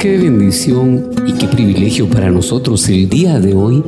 Qué bendición y qué privilegio para nosotros el día de hoy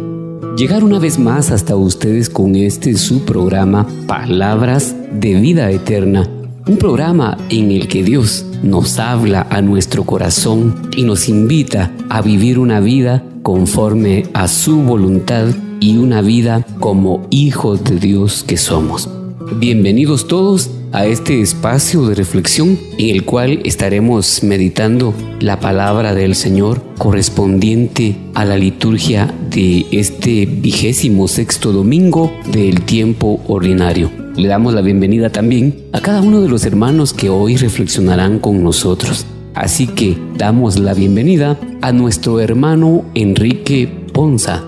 llegar una vez más hasta ustedes con este su programa Palabras de Vida Eterna. Un programa en el que Dios nos habla a nuestro corazón y nos invita a vivir una vida conforme a su voluntad y una vida como hijos de Dios que somos. Bienvenidos todos a este espacio de reflexión en el cual estaremos meditando la palabra del Señor correspondiente a la liturgia de este vigésimo sexto domingo del tiempo ordinario. Le damos la bienvenida también a cada uno de los hermanos que hoy reflexionarán con nosotros. Así que damos la bienvenida a nuestro hermano Enrique Ponza,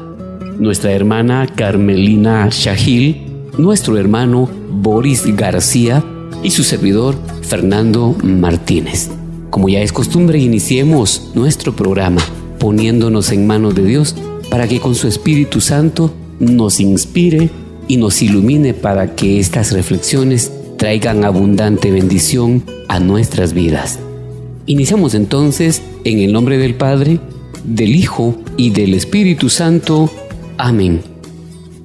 nuestra hermana Carmelina Shahil, nuestro hermano Boris García y su servidor Fernando Martínez. Como ya es costumbre, iniciemos nuestro programa poniéndonos en manos de Dios para que con su Espíritu Santo nos inspire y nos ilumine para que estas reflexiones traigan abundante bendición a nuestras vidas. Iniciamos entonces en el nombre del Padre, del Hijo y del Espíritu Santo. Amén.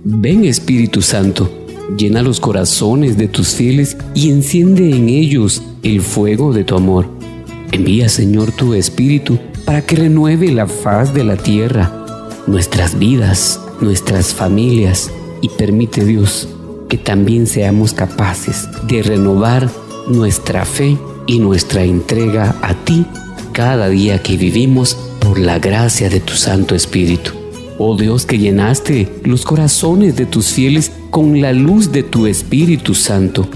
Ven Espíritu Santo llena los corazones de tus fieles y enciende en ellos el fuego de tu amor. Envía, Señor, tu Espíritu para que renueve la faz de la tierra, nuestras vidas, nuestras familias, y permite, Dios, que también seamos capaces de renovar nuestra fe y nuestra entrega a ti cada día que vivimos por la gracia de tu Santo Espíritu. Oh Dios que llenaste los corazones de tus fieles con la luz de tu Espíritu Santo.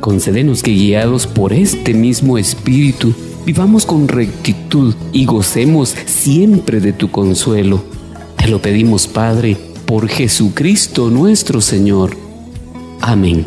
Concédenos que guiados por este mismo Espíritu, vivamos con rectitud y gocemos siempre de tu consuelo. Te lo pedimos, Padre, por Jesucristo nuestro Señor. Amén.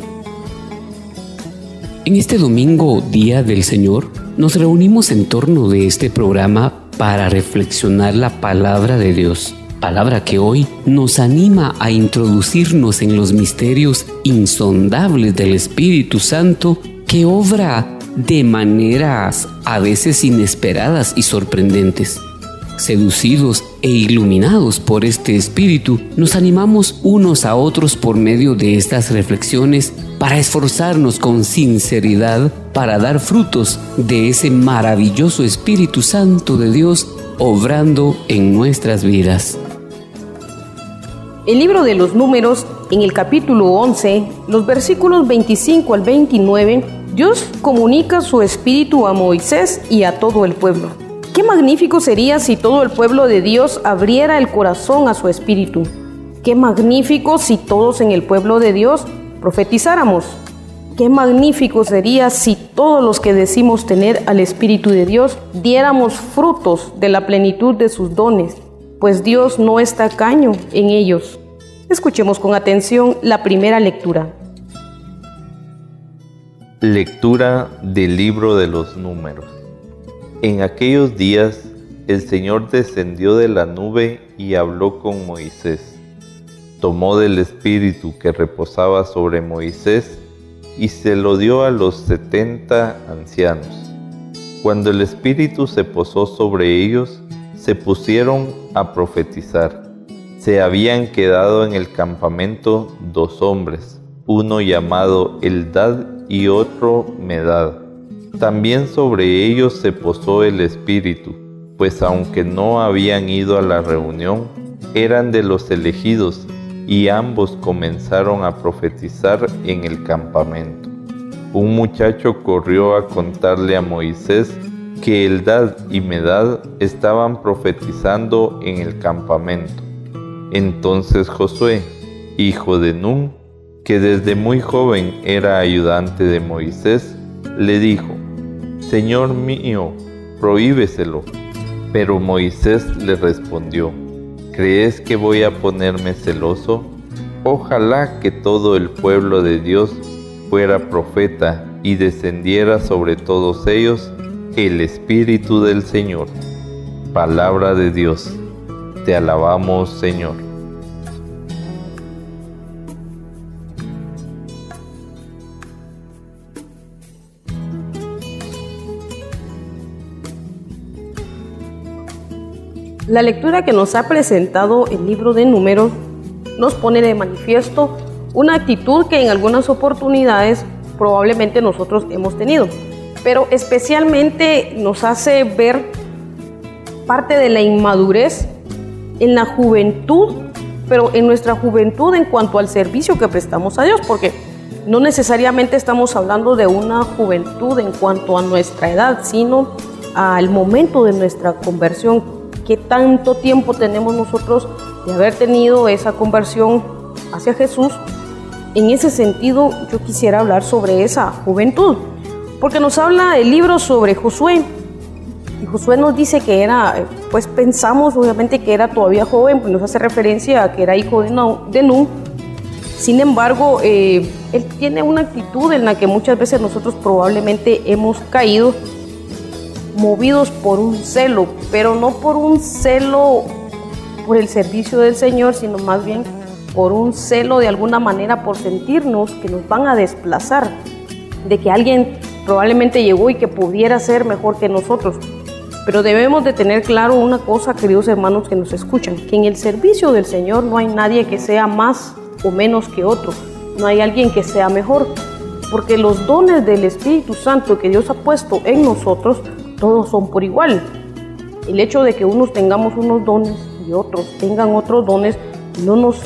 En este domingo, Día del Señor, nos reunimos en torno de este programa para reflexionar la palabra de Dios palabra que hoy nos anima a introducirnos en los misterios insondables del Espíritu Santo que obra de maneras a veces inesperadas y sorprendentes. Seducidos e iluminados por este espíritu, nos animamos unos a otros por medio de estas reflexiones para esforzarnos con sinceridad para dar frutos de ese maravilloso Espíritu Santo de Dios obrando en nuestras vidas. El libro de los números, en el capítulo 11, los versículos 25 al 29, Dios comunica su espíritu a Moisés y a todo el pueblo. Qué magnífico sería si todo el pueblo de Dios abriera el corazón a su espíritu. Qué magnífico si todos en el pueblo de Dios profetizáramos. Qué magnífico sería si todos los que decimos tener al Espíritu de Dios diéramos frutos de la plenitud de sus dones pues Dios no está caño en ellos. Escuchemos con atención la primera lectura. Lectura del libro de los números. En aquellos días el Señor descendió de la nube y habló con Moisés. Tomó del espíritu que reposaba sobre Moisés y se lo dio a los setenta ancianos. Cuando el espíritu se posó sobre ellos, se pusieron a profetizar. Se habían quedado en el campamento dos hombres, uno llamado Eldad y otro Medad. También sobre ellos se posó el Espíritu, pues aunque no habían ido a la reunión, eran de los elegidos y ambos comenzaron a profetizar en el campamento. Un muchacho corrió a contarle a Moisés que Eldad y Medad estaban profetizando en el campamento. Entonces Josué, hijo de Nun, que desde muy joven era ayudante de Moisés, le dijo, Señor mío, prohíbeselo. Pero Moisés le respondió, ¿crees que voy a ponerme celoso? Ojalá que todo el pueblo de Dios fuera profeta y descendiera sobre todos ellos el Espíritu del Señor. Palabra de Dios. Te alabamos, Señor. La lectura que nos ha presentado el libro de números nos pone de manifiesto una actitud que en algunas oportunidades probablemente nosotros hemos tenido, pero especialmente nos hace ver parte de la inmadurez en la juventud, pero en nuestra juventud en cuanto al servicio que prestamos a Dios, porque no necesariamente estamos hablando de una juventud en cuanto a nuestra edad, sino al momento de nuestra conversión qué tanto tiempo tenemos nosotros de haber tenido esa conversión hacia Jesús. En ese sentido, yo quisiera hablar sobre esa juventud, porque nos habla el libro sobre Josué. Y Josué nos dice que era, pues pensamos obviamente que era todavía joven, pues nos hace referencia a que era hijo de Nun. Sin embargo, eh, él tiene una actitud en la que muchas veces nosotros probablemente hemos caído movidos por un celo, pero no por un celo por el servicio del Señor, sino más bien por un celo de alguna manera por sentirnos que nos van a desplazar, de que alguien probablemente llegó y que pudiera ser mejor que nosotros. Pero debemos de tener claro una cosa, queridos hermanos que nos escuchan, que en el servicio del Señor no hay nadie que sea más o menos que otro, no hay alguien que sea mejor, porque los dones del Espíritu Santo que Dios ha puesto en nosotros todos son por igual. El hecho de que unos tengamos unos dones y otros tengan otros dones no nos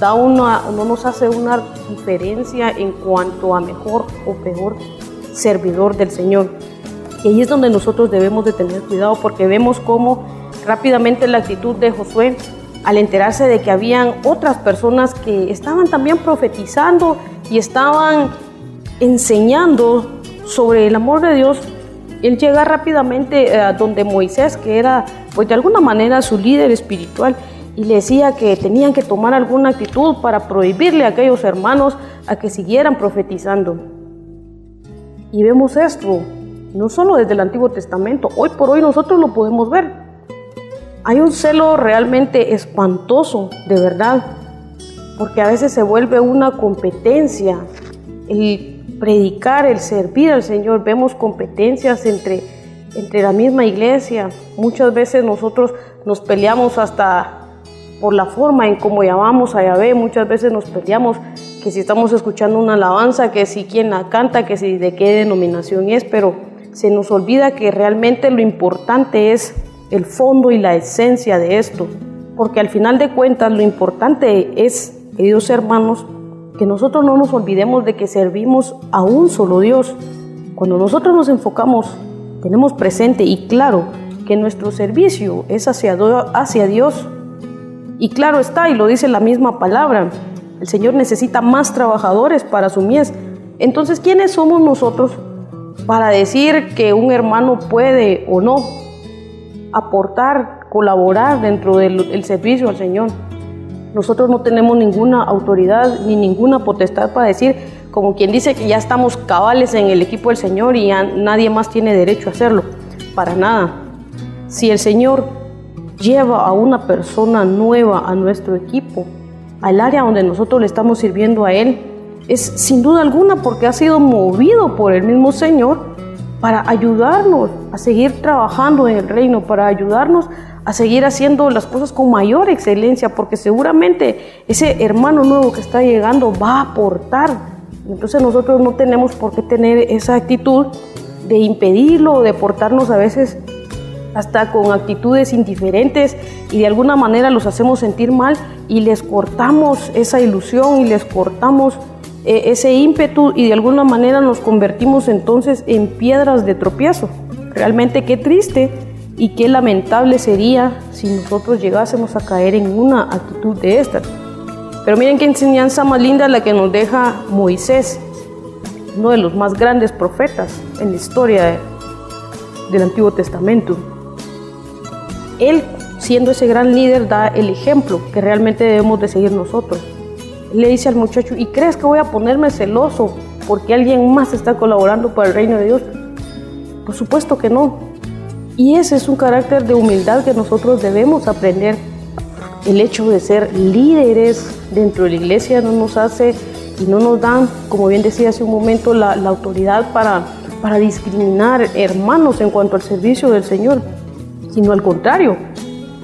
da una, no nos hace una diferencia en cuanto a mejor o peor servidor del Señor. Y ahí es donde nosotros debemos de tener cuidado porque vemos cómo rápidamente la actitud de Josué al enterarse de que habían otras personas que estaban también profetizando y estaban enseñando sobre el amor de Dios, él llega rápidamente eh, a donde Moisés, que era pues de alguna manera su líder espiritual, y le decía que tenían que tomar alguna actitud para prohibirle a aquellos hermanos a que siguieran profetizando. Y vemos esto, no solo desde el Antiguo Testamento, hoy por hoy nosotros lo podemos ver. Hay un celo realmente espantoso, de verdad, porque a veces se vuelve una competencia. El predicar, el servir al Señor. Vemos competencias entre, entre la misma iglesia. Muchas veces nosotros nos peleamos hasta por la forma en cómo llamamos a Yahvé. Muchas veces nos peleamos que si estamos escuchando una alabanza, que si quién la canta, que si de qué denominación es, pero se nos olvida que realmente lo importante es el fondo y la esencia de esto. Porque al final de cuentas lo importante es, queridos hermanos, que nosotros no nos olvidemos de que servimos a un solo Dios. Cuando nosotros nos enfocamos, tenemos presente y claro que nuestro servicio es hacia, hacia Dios. Y claro está, y lo dice la misma palabra, el Señor necesita más trabajadores para su mies. Entonces, ¿quiénes somos nosotros para decir que un hermano puede o no aportar, colaborar dentro del servicio al Señor? Nosotros no tenemos ninguna autoridad ni ninguna potestad para decir, como quien dice que ya estamos cabales en el equipo del Señor y nadie más tiene derecho a hacerlo. Para nada. Si el Señor lleva a una persona nueva a nuestro equipo, al área donde nosotros le estamos sirviendo a Él, es sin duda alguna porque ha sido movido por el mismo Señor para ayudarnos a seguir trabajando en el reino, para ayudarnos a seguir haciendo las cosas con mayor excelencia, porque seguramente ese hermano nuevo que está llegando va a aportar. Entonces nosotros no tenemos por qué tener esa actitud de impedirlo, de portarnos a veces hasta con actitudes indiferentes y de alguna manera los hacemos sentir mal y les cortamos esa ilusión y les cortamos eh, ese ímpetu y de alguna manera nos convertimos entonces en piedras de tropiezo. Realmente qué triste y qué lamentable sería si nosotros llegásemos a caer en una actitud de estas. Pero miren qué enseñanza más linda la que nos deja Moisés, uno de los más grandes profetas en la historia del Antiguo Testamento. Él, siendo ese gran líder, da el ejemplo que realmente debemos de seguir nosotros. Le dice al muchacho, ¿y crees que voy a ponerme celoso porque alguien más está colaborando para el reino de Dios? Por supuesto que no. Y ese es un carácter de humildad que nosotros debemos aprender. El hecho de ser líderes dentro de la iglesia no nos hace y no nos dan, como bien decía hace un momento, la, autoridad para, para discriminar hermanos en cuanto al servicio del Señor sino al contrario,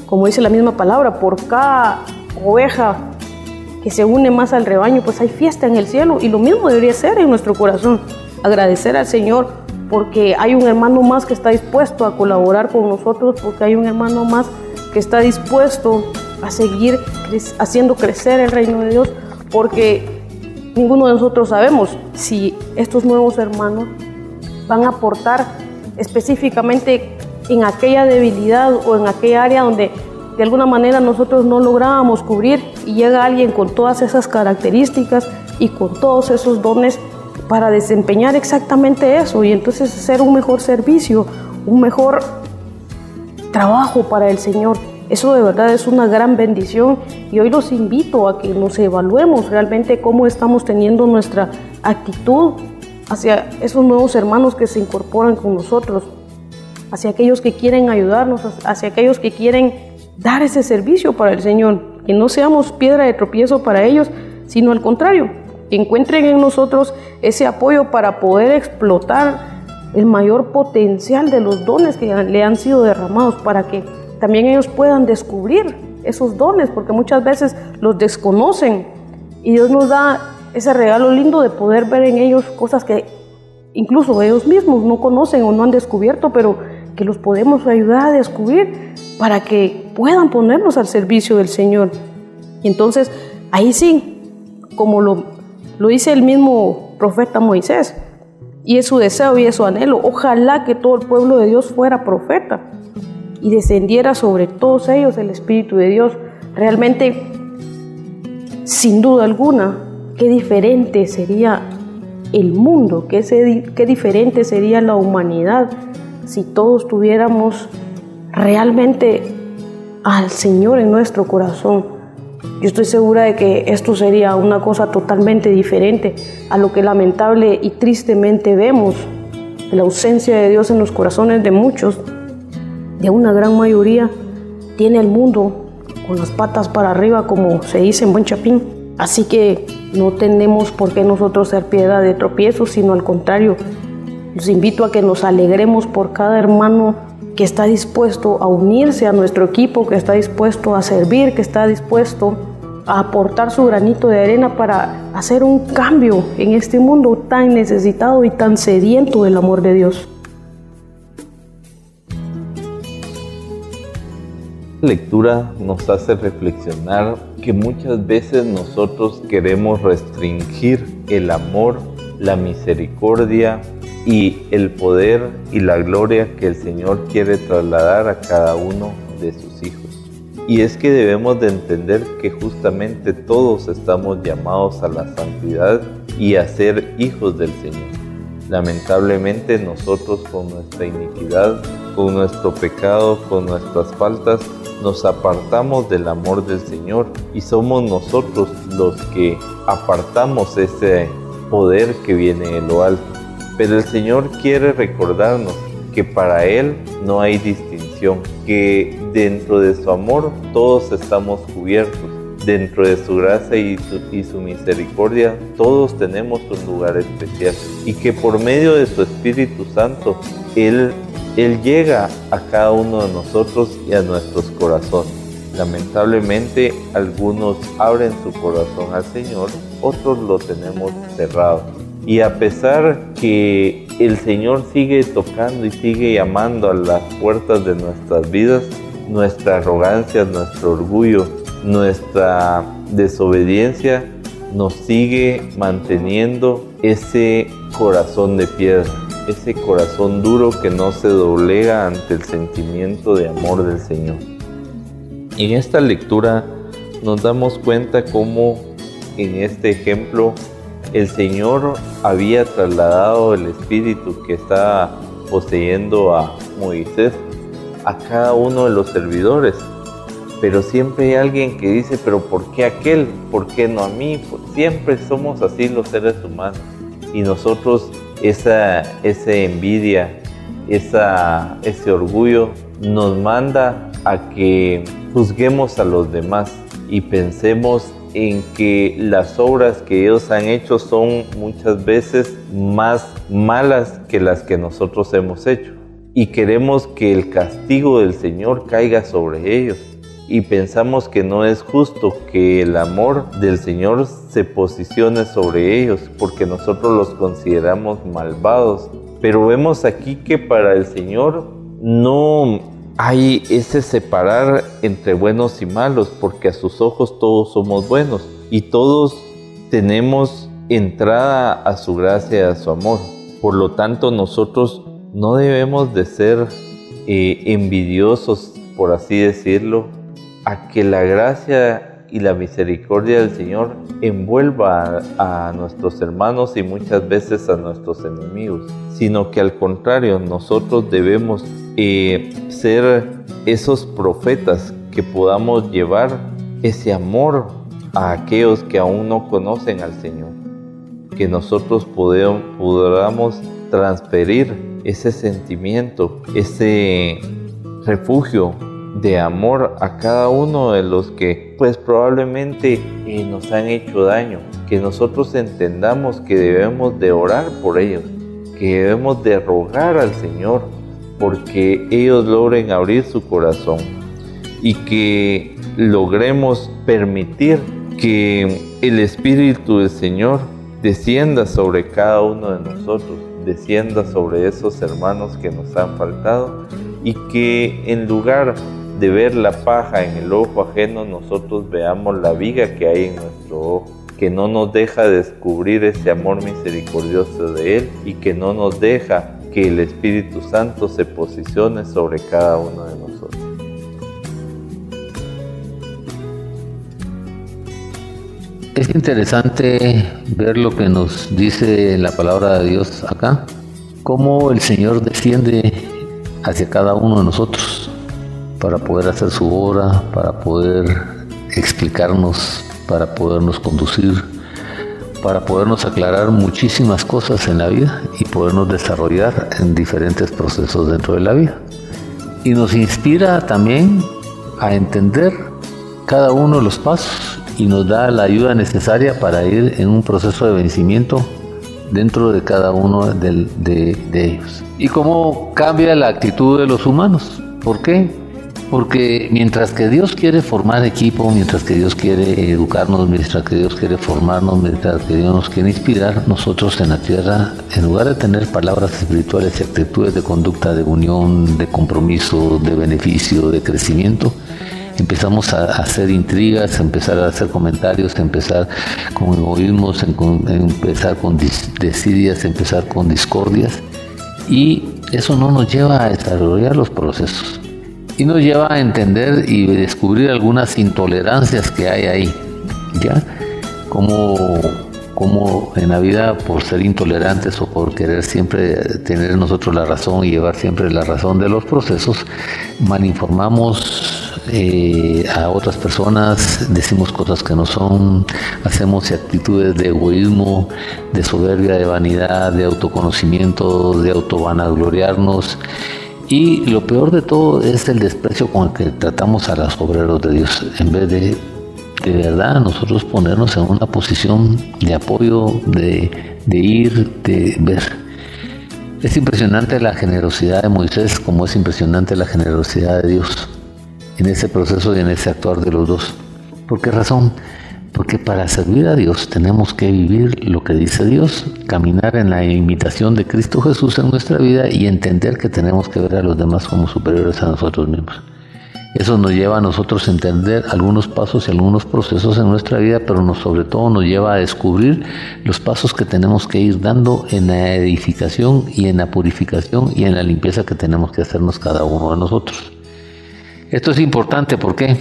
como dice la misma palabra, por cada oveja que se une más al rebaño, pues hay fiesta en el cielo y lo mismo debería ser en nuestro corazón, agradecer al Señor porque hay un hermano más que está dispuesto a colaborar con nosotros, porque hay un hermano más que está dispuesto a seguir haciendo crecer el reino de Dios, porque ninguno de nosotros sabemos si estos nuevos hermanos van a aportar específicamente en aquella debilidad o en aquella área donde de alguna manera nosotros no lográbamos cubrir y llega alguien con todas esas características y con todos esos dones para desempeñar exactamente eso y entonces hacer un mejor servicio, un mejor trabajo para el Señor. Eso de verdad es una gran bendición y hoy los invito a que nos evaluemos realmente cómo estamos teniendo nuestra actitud hacia esos nuevos hermanos que se incorporan con nosotros hacia aquellos que quieren ayudarnos, hacia aquellos que quieren dar ese servicio para el Señor. Que no seamos piedra de tropiezo para ellos, sino al contrario, que encuentren en nosotros ese apoyo para poder explotar el mayor potencial de los dones que le han sido derramados, para que también ellos puedan descubrir esos dones, porque muchas veces los desconocen y Dios nos da ese regalo lindo de poder ver en ellos cosas que incluso ellos mismos no conocen o no han descubierto, pero que los podemos ayudar a descubrir para que puedan ponernos al servicio del Señor. Y entonces, ahí sí, como lo, lo dice el mismo profeta Moisés, y es su deseo y es su anhelo, ojalá que todo el pueblo de Dios fuera profeta y descendiera sobre todos ellos el Espíritu de Dios. Realmente, sin duda alguna, qué diferente sería el mundo, qué, qué diferente sería la humanidad si todos tuviéramos realmente al Señor en nuestro corazón. Yo estoy segura de que esto sería una cosa totalmente diferente a lo que lamentable y tristemente vemos, la ausencia de Dios en los corazones de muchos, de una gran mayoría, tiene el mundo con las patas para arriba, como se dice en buen chapín. Así que no tenemos por qué nosotros ser piedra de tropiezo, sino al contrario, los invito a que nos alegremos por cada hermano que está dispuesto a unirse a nuestro equipo, que está dispuesto a servir, que está dispuesto a aportar su granito de arena para hacer un cambio en este mundo tan necesitado y tan sediento del amor de Dios. Lectura nos hace reflexionar que muchas veces nosotros queremos restringir el amor, la misericordia, y el poder y la gloria que el Señor quiere trasladar a cada uno de sus hijos. Y es que debemos de entender que justamente todos estamos llamados a la santidad y a ser hijos del Señor. Lamentablemente nosotros con nuestra iniquidad, con nuestro pecado, con nuestras faltas, nos apartamos del amor del Señor y somos nosotros los que apartamos ese poder que viene de lo alto. Pero el Señor quiere recordarnos que para Él no hay distinción, que dentro de su amor todos estamos cubiertos, dentro de su gracia y su, misericordia todos tenemos un lugar especial. Y que por medio de su Espíritu Santo Él, Él llega a cada uno de nosotros y a nuestros corazones. Lamentablemente algunos abren su corazón al Señor, otros lo tenemos cerrado Y a pesar que el Señor sigue tocando y sigue llamando a las puertas de nuestras vidas, nuestra arrogancia, nuestro orgullo, nuestra desobediencia nos sigue manteniendo ese corazón de piedra, ese corazón duro que no se doblega ante el sentimiento de amor del Señor. En esta lectura nos damos cuenta cómo en este ejemplo el Señor había trasladado el espíritu que estaba poseyendo a Moisés a cada uno de los servidores. Pero siempre hay alguien que dice, pero ¿por qué aquel? ¿Por qué no a mí? Siempre somos así los seres humanos. Y nosotros esa, esa envidia, esa, ese orgullo nos manda a que juzguemos a los demás y pensemos en que las obras que ellos han hecho son muchas veces más malas que las que nosotros hemos hecho. Y queremos que el castigo del Señor caiga sobre ellos. Y pensamos que no es justo que el amor del Señor se posicione sobre ellos porque nosotros los consideramos malvados. Pero vemos aquí que para el Señor no hay ese separar entre buenos y malos, porque a sus ojos todos somos buenos y todos tenemos entrada a su gracia y a su amor. Por lo tanto, nosotros no debemos de ser eh, envidiosos, por así decirlo, a que la gracia y la misericordia del Señor envuelva a, a nuestros hermanos y muchas veces a nuestros enemigos, sino que al contrario, nosotros debemos eh, ser esos profetas que podamos llevar ese amor a aquellos que aún no conocen al Señor. Que nosotros podamos transferir ese sentimiento, ese refugio de amor a cada uno de los que pues probablemente eh, nos han hecho daño. Que nosotros entendamos que debemos de orar por ellos, que debemos de rogar al Señor porque ellos logren abrir su corazón y que logremos permitir que el Espíritu del Señor descienda sobre cada uno de nosotros, descienda sobre esos hermanos que nos han faltado y que en lugar de ver la paja en el ojo ajeno, nosotros veamos la viga que hay en nuestro ojo, que no nos deja descubrir ese amor misericordioso de Él y que no nos deja que el Espíritu Santo se posicione sobre cada uno de nosotros. Es interesante ver lo que nos dice la palabra de Dios acá, cómo el Señor desciende hacia cada uno de nosotros para poder hacer su obra, para poder explicarnos, para podernos conducir, para podernos aclarar muchísimas cosas en la vida y podernos desarrollar en diferentes procesos dentro de la vida. Y nos inspira también a entender cada uno de los pasos y nos da la ayuda necesaria para ir en un proceso de vencimiento dentro de cada uno de, de ellos. Y cómo cambia la actitud de los humanos. ¿Por qué? Porque mientras que Dios quiere formar equipo, mientras que Dios quiere educarnos, mientras que Dios quiere formarnos, mientras que Dios nos quiere inspirar, nosotros en la tierra, en lugar de tener palabras espirituales y actitudes de conducta, de unión, de compromiso, de beneficio, de crecimiento, empezamos a hacer intrigas, a empezar a hacer comentarios, a empezar con egoísmos, a empezar con desidias, a empezar con discordias. Y eso no nos lleva a desarrollar los procesos y nos lleva a entender y descubrir algunas intolerancias que hay ahí, ¿ya? Como, como en la vida por ser intolerantes o por querer siempre tener nosotros la razón y llevar siempre la razón de los procesos, malinformamos eh, a otras personas, decimos cosas que no son, hacemos actitudes de egoísmo, de soberbia, de vanidad, de autoconocimiento, de autovanagloriarnos y lo peor de todo es el desprecio con el que tratamos a los obreros de Dios, en vez de de verdad nosotros ponernos en una posición de apoyo, de, de ir, de ver. Es impresionante la generosidad de Moisés como es impresionante la generosidad de Dios en ese proceso y en ese actuar de los dos. ¿Por qué razón? Porque para servir a Dios tenemos que vivir lo que dice Dios, caminar en la imitación de Cristo Jesús en nuestra vida y entender que tenemos que ver a los demás como superiores a nosotros mismos. Eso nos lleva a nosotros a entender algunos pasos y algunos procesos en nuestra vida, pero nos, sobre todo nos lleva a descubrir los pasos que tenemos que ir dando en la edificación y en la purificación y en la limpieza que tenemos que hacernos cada uno de nosotros. Esto es importante, ¿por qué?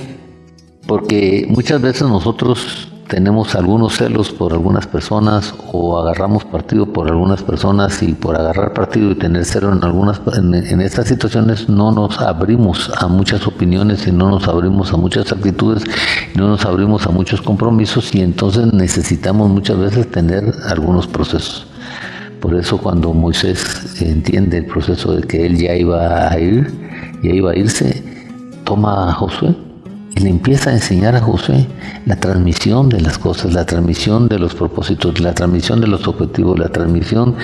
Porque muchas veces nosotros tenemos algunos celos por algunas personas o agarramos partido por algunas personas y por agarrar partido y tener celo en algunas en, estas situaciones no nos abrimos a muchas opiniones y no nos abrimos a muchas actitudes no nos abrimos a muchos compromisos y entonces necesitamos muchas veces tener algunos procesos. Por eso cuando Moisés entiende el proceso de que él ya iba a ir, ya iba a irse, toma a Josué le empieza a enseñar a José la transmisión de las cosas, la transmisión de los propósitos, la transmisión de los objetivos, la transmisión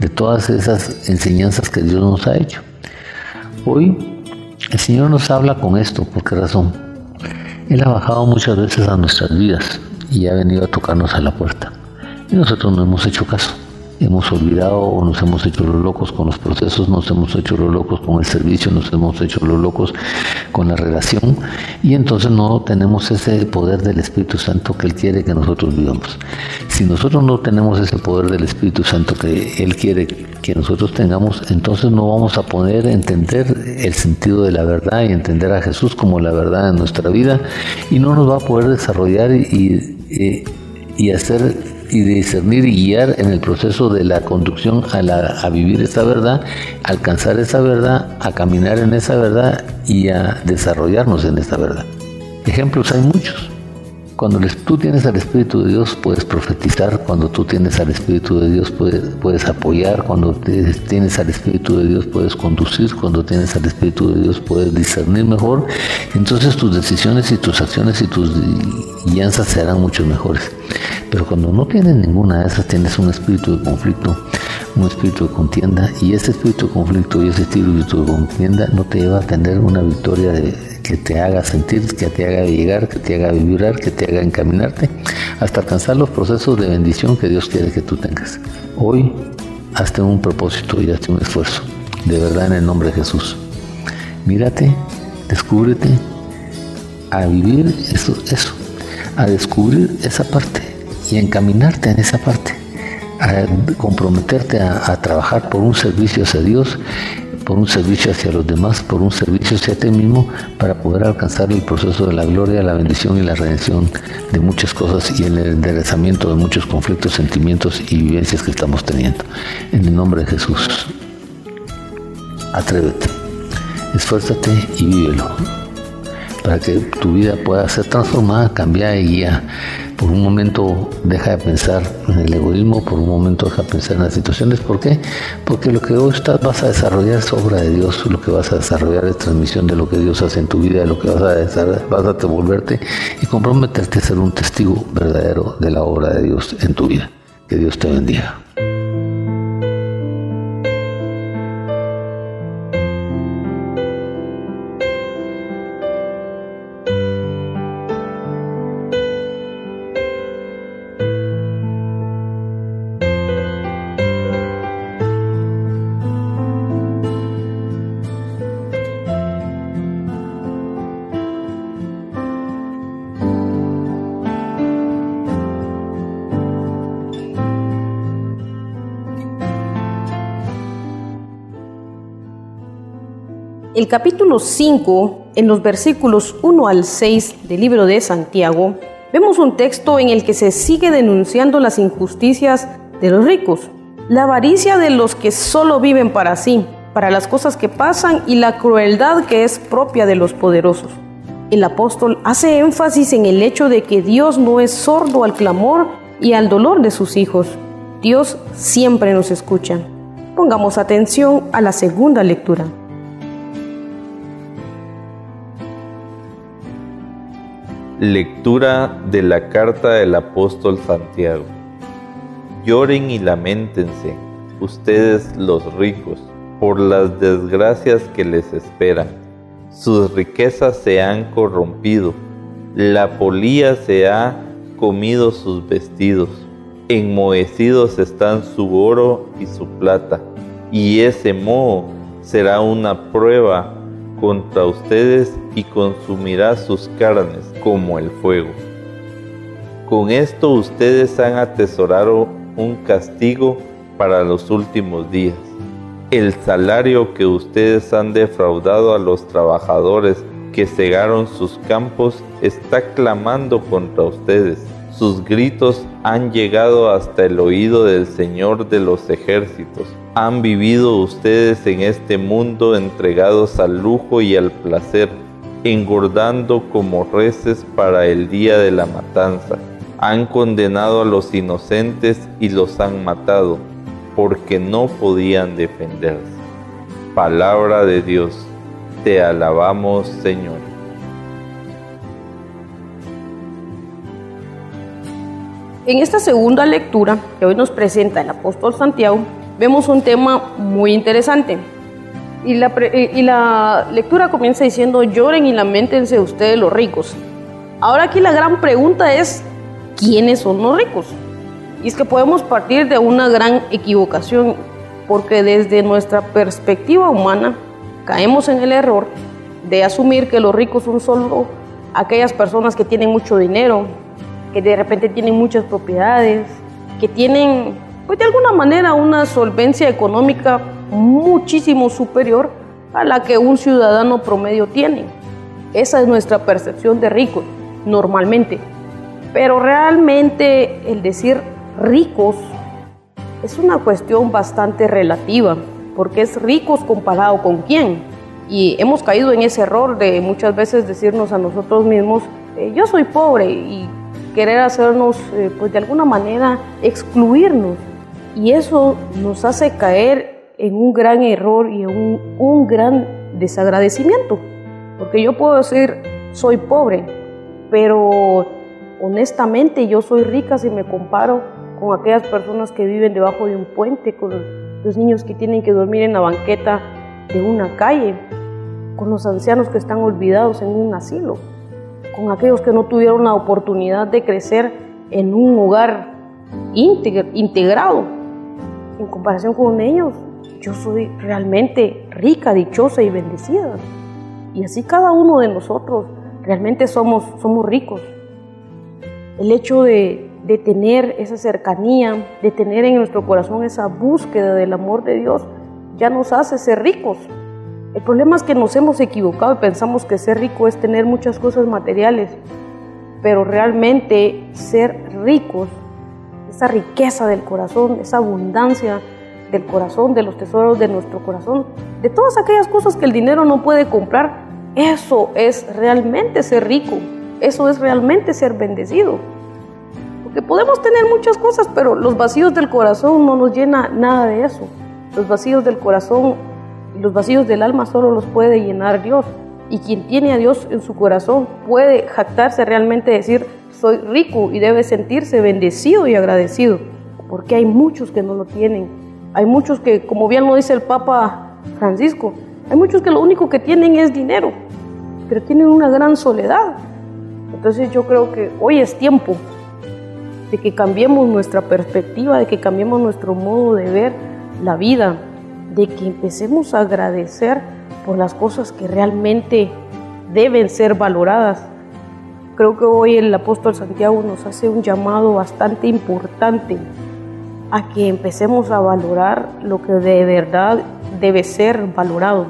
de todas esas enseñanzas que Dios nos ha hecho. Hoy el Señor nos habla con esto, ¿por qué razón? Él ha bajado muchas veces a nuestras vidas y ha venido a tocarnos a la puerta. Y nosotros no hemos hecho caso hemos olvidado o nos hemos hecho los locos con los procesos, nos hemos hecho los locos con el servicio, nos hemos hecho los locos con la relación y entonces no tenemos ese poder del Espíritu Santo que Él quiere que nosotros vivamos. Si nosotros no tenemos ese poder del Espíritu Santo que Él quiere que nosotros tengamos, entonces no vamos a poder entender el sentido de la verdad y entender a Jesús como la verdad en nuestra vida y no nos va a poder desarrollar y, y, y hacer y discernir y guiar en el proceso de la conducción a, a vivir esa verdad, alcanzar esa verdad, a caminar en esa verdad y a desarrollarnos en esa verdad. Ejemplos hay muchos. Cuando tú tienes al Espíritu de Dios puedes profetizar, cuando tú tienes al Espíritu de Dios puedes, puedes apoyar, cuando tienes al Espíritu de Dios puedes conducir, cuando tienes al Espíritu de Dios puedes discernir mejor, entonces tus decisiones y tus acciones y tus guianzas serán mucho mejores. Pero cuando no tienes ninguna de esas, tienes un espíritu de conflicto, un espíritu de contienda, y ese espíritu de conflicto y ese espíritu de contienda no te lleva a tener una victoria de que te haga sentir, que te haga llegar, que te haga vibrar, que te haga encaminarte hasta alcanzar los procesos de bendición que Dios quiere que tú tengas. Hoy hazte un propósito y hazte un esfuerzo, de verdad en el nombre de Jesús. Mírate, descúbrete a vivir eso, eso, a descubrir esa parte y encaminarte en esa parte, a comprometerte a, a trabajar por un servicio hacia Dios por un servicio hacia los demás, por un servicio hacia ti mismo, para poder alcanzar el proceso de la gloria, la bendición y la redención de muchas cosas y el enderezamiento de muchos conflictos, sentimientos y vivencias que estamos teniendo. En el nombre de Jesús, atrévete, esfuérzate y vívelo, para que tu vida pueda ser transformada, cambiada y guiada por un momento deja de pensar en el egoísmo, por un momento deja de pensar en las situaciones. ¿Por qué? Porque lo que hoy estás, vas a desarrollar es obra de Dios, lo que vas a desarrollar es transmisión de lo que Dios hace en tu vida, de lo que vas a desarrollar, vas a devolverte y comprometerte a ser un testigo verdadero de la obra de Dios en tu vida. Que Dios te bendiga. Capítulo 5, en los versículos 1 al 6 del libro de Santiago, vemos un texto en el que se sigue denunciando las injusticias de los ricos, la avaricia de los que solo viven para sí, para las cosas que pasan y la crueldad que es propia de los poderosos. El apóstol hace énfasis en el hecho de que Dios no es sordo al clamor y al dolor de sus hijos. Dios siempre nos escucha. Pongamos atención a la segunda lectura. Lectura de la carta del apóstol Santiago. Lloren y lamentense, ustedes los ricos, por las desgracias que les esperan. Sus riquezas se han corrompido, la polía se ha comido sus vestidos, enmohecidos están su oro y su plata, y ese moho será una prueba contra ustedes y consumirá sus carnes como el fuego. Con esto ustedes han atesorado un castigo para los últimos días. El salario que ustedes han defraudado a los trabajadores que cegaron sus campos está clamando contra ustedes. Sus gritos han llegado hasta el oído del Señor de los ejércitos. Han vivido ustedes en este mundo entregados al lujo y al placer, engordando como reces para el día de la matanza. Han condenado a los inocentes y los han matado, porque no podían defenderse. Palabra de Dios te alabamos, Señor. En esta segunda lectura que hoy nos presenta el apóstol Santiago, vemos un tema muy interesante. Y la, y la lectura comienza diciendo, lloren y lamentense ustedes los ricos. Ahora aquí la gran pregunta es, ¿quiénes son los ricos? Y es que podemos partir de una gran equivocación, porque desde nuestra perspectiva humana, caemos en el error de asumir que los ricos son solo aquellas personas que tienen mucho dinero, que de repente tienen muchas propiedades, que tienen, pues de alguna manera, una solvencia económica muchísimo superior a la que un ciudadano promedio tiene. Esa es nuestra percepción de ricos, normalmente. Pero realmente el decir ricos es una cuestión bastante relativa porque es ricos comparado con quién. Y hemos caído en ese error de muchas veces decirnos a nosotros mismos, eh, yo soy pobre y querer hacernos, eh, pues de alguna manera, excluirnos. Y eso nos hace caer en un gran error y en un gran desagradecimiento. Porque yo puedo decir, soy pobre, pero honestamente yo soy rica si me comparo con aquellas personas que viven debajo de un puente, con los niños que tienen que dormir en la banqueta de una calle, con los ancianos que están olvidados en un asilo, con aquellos que no tuvieron la oportunidad de crecer en un hogar integrado. En comparación con ellos, yo soy realmente rica, dichosa y bendecida. Y así cada uno de nosotros realmente somos, somos ricos. El hecho de, de tener esa cercanía, de tener en nuestro corazón esa búsqueda del amor de Dios, ya nos hace ser ricos. El problema es que nos hemos equivocado y pensamos que ser rico es tener muchas cosas materiales, pero realmente ser ricos, esa riqueza del corazón, esa abundancia del corazón, de los tesoros de nuestro corazón, de todas aquellas cosas que el dinero no puede comprar, eso es realmente ser rico, eso es realmente ser bendecido. Que podemos tener muchas cosas, pero los vacíos del corazón no nos llena nada de eso. Los vacíos del corazón los vacíos del alma solo los puede llenar Dios. Y quien tiene a Dios en su corazón puede jactarse realmente decir, soy rico y debe sentirse bendecido y agradecido, porque hay muchos que no lo tienen. Hay muchos que, como bien lo dice el Papa Francisco, hay muchos que lo único que tienen es dinero, pero tienen una gran soledad. Entonces yo creo que hoy es tiempo de que cambiemos nuestra perspectiva, de que cambiemos nuestro modo de ver la vida, de que empecemos a agradecer por las cosas que realmente deben ser valoradas. Creo que hoy el apóstol Santiago nos hace un llamado bastante importante a que empecemos a valorar lo que de verdad debe ser valorado.